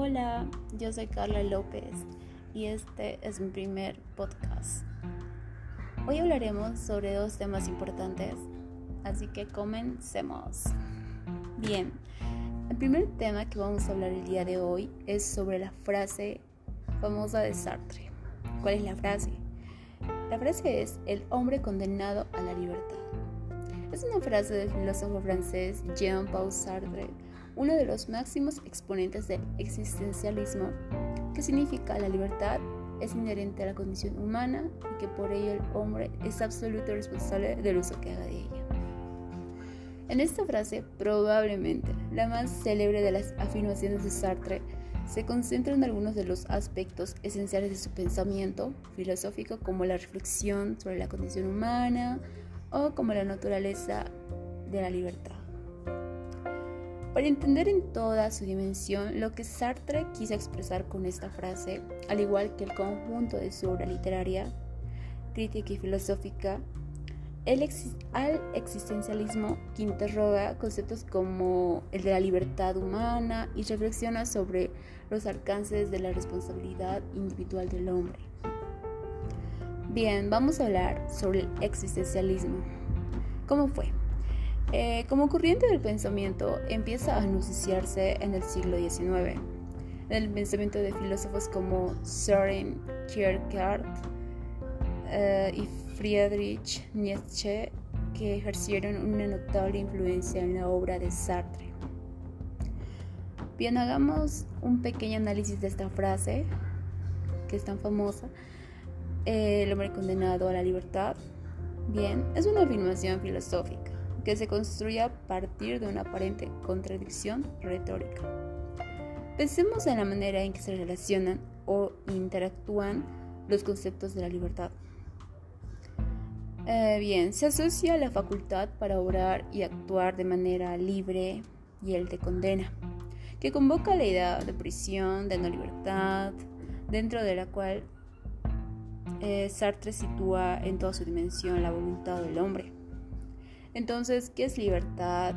Hola, yo soy Carla López y este es mi primer podcast. Hoy hablaremos sobre dos temas importantes, así que comencemos. Bien, el primer tema que vamos a hablar el día de hoy es sobre la frase famosa de Sartre. ¿Cuál es la frase? La frase es el hombre condenado a la libertad. Es una frase del filósofo francés Jean-Paul Sartre, uno de los máximos exponentes del existencialismo, que significa la libertad es inherente a la condición humana y que por ello el hombre es absoluto responsable del uso que haga de ella. En esta frase, probablemente la más célebre de las afirmaciones de Sartre, se concentra en algunos de los aspectos esenciales de su pensamiento filosófico como la reflexión sobre la condición humana, o como la naturaleza de la libertad. Para entender en toda su dimensión lo que Sartre quiso expresar con esta frase, al igual que el conjunto de su obra literaria, crítica y filosófica, el al existencialismo que interroga conceptos como el de la libertad humana y reflexiona sobre los alcances de la responsabilidad individual del hombre. Bien, vamos a hablar sobre el existencialismo. ¿Cómo fue? Eh, como corriente del pensamiento empieza a anunciarse en el siglo XIX, en el pensamiento de filósofos como Søren Kierkegaard eh, y Friedrich Nietzsche, que ejercieron una notable influencia en la obra de Sartre. Bien, hagamos un pequeño análisis de esta frase, que es tan famosa, el hombre condenado a la libertad. Bien, es una afirmación filosófica que se construye a partir de una aparente contradicción retórica. Pensemos en la manera en que se relacionan o interactúan los conceptos de la libertad. Eh, bien, se asocia la facultad para obrar y actuar de manera libre y el de condena, que convoca la idea de prisión, de no libertad, dentro de la cual eh, Sartre sitúa en toda su dimensión la voluntad del hombre. Entonces, ¿qué es libertad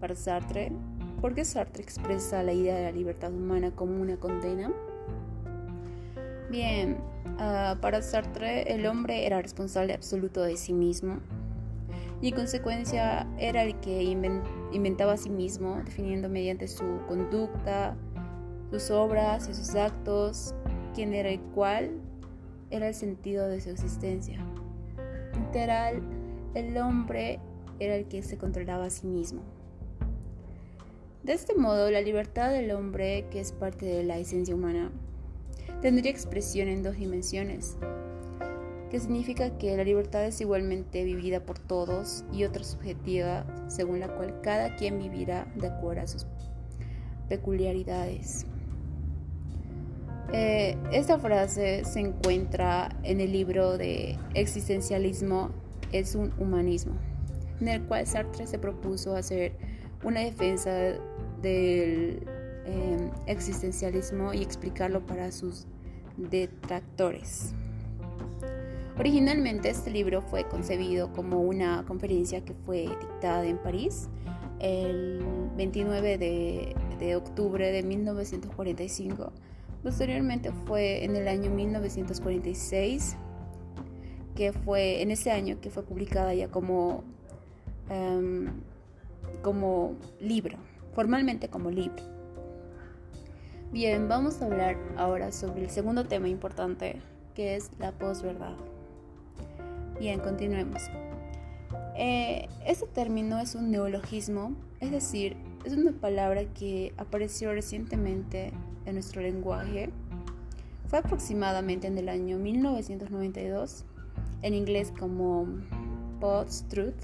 para Sartre? ¿Por qué Sartre expresa la idea de la libertad humana como una condena? Bien, ah, para Sartre el hombre era responsable absoluto de sí mismo y en consecuencia era el que inventaba a sí mismo, definiendo mediante su conducta, sus obras y sus actos quién era el cual era el sentido de su existencia. Literal, el hombre era el que se controlaba a sí mismo. De este modo, la libertad del hombre, que es parte de la esencia humana, tendría expresión en dos dimensiones, que significa que la libertad es igualmente vivida por todos y otra subjetiva, según la cual cada quien vivirá de acuerdo a sus peculiaridades. Eh, esta frase se encuentra en el libro de Existencialismo es un humanismo, en el cual Sartre se propuso hacer una defensa del eh, existencialismo y explicarlo para sus detractores. Originalmente este libro fue concebido como una conferencia que fue dictada en París el 29 de, de octubre de 1945 Posteriormente fue en el año 1946, que fue en ese año que fue publicada ya como, em, como libro, formalmente como libro. Bien, vamos a hablar ahora sobre el segundo tema importante, que es la posverdad. Bien, continuemos. Este término es un neologismo, es decir, es una palabra que apareció recientemente en nuestro lenguaje fue aproximadamente en el año 1992, en inglés como post-truth,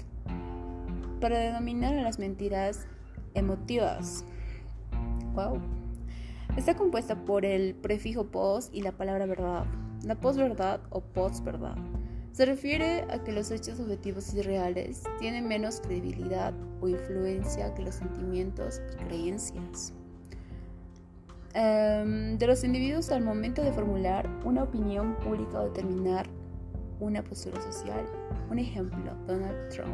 para denominar a las mentiras emotivas. Wow. Está compuesta por el prefijo post y la palabra verdad. La posverdad o postverdad se refiere a que los hechos objetivos y reales tienen menos credibilidad o influencia que los sentimientos y creencias. Em, de los individuos al momento de formular una opinión pública o determinar una postura social. Un ejemplo, Donald Trump.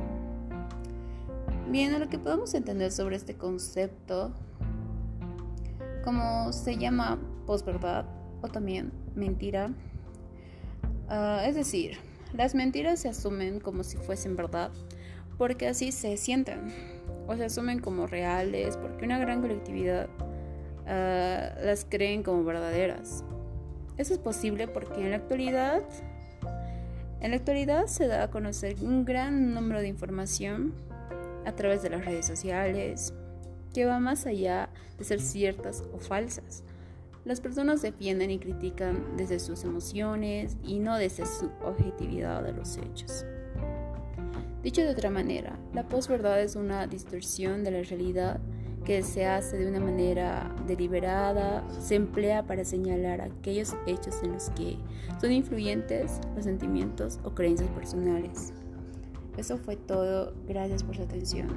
Bien, a lo que podemos entender sobre este concepto como se llama posverdad o también mentira. Ah, es decir, las mentiras se asumen como si fuesen verdad porque así se sienten o se asumen como reales porque una gran colectividad ah, las creen como verdaderas. Eso es posible porque en la actualidad en la actualidad se da a conocer un gran número de información a través de las redes sociales que va más allá de ser ciertas o falsas. Las personas defienden y critican desde sus emociones y no desde su objetividad de los hechos. Dicho de otra manera, la posverdad es una distorsión de la realidad que se hace de una manera deliberada, se emplea para señalar aquellos hechos en los que son influyentes los sentimientos o creencias personales. Eso fue todo, gracias por su atención.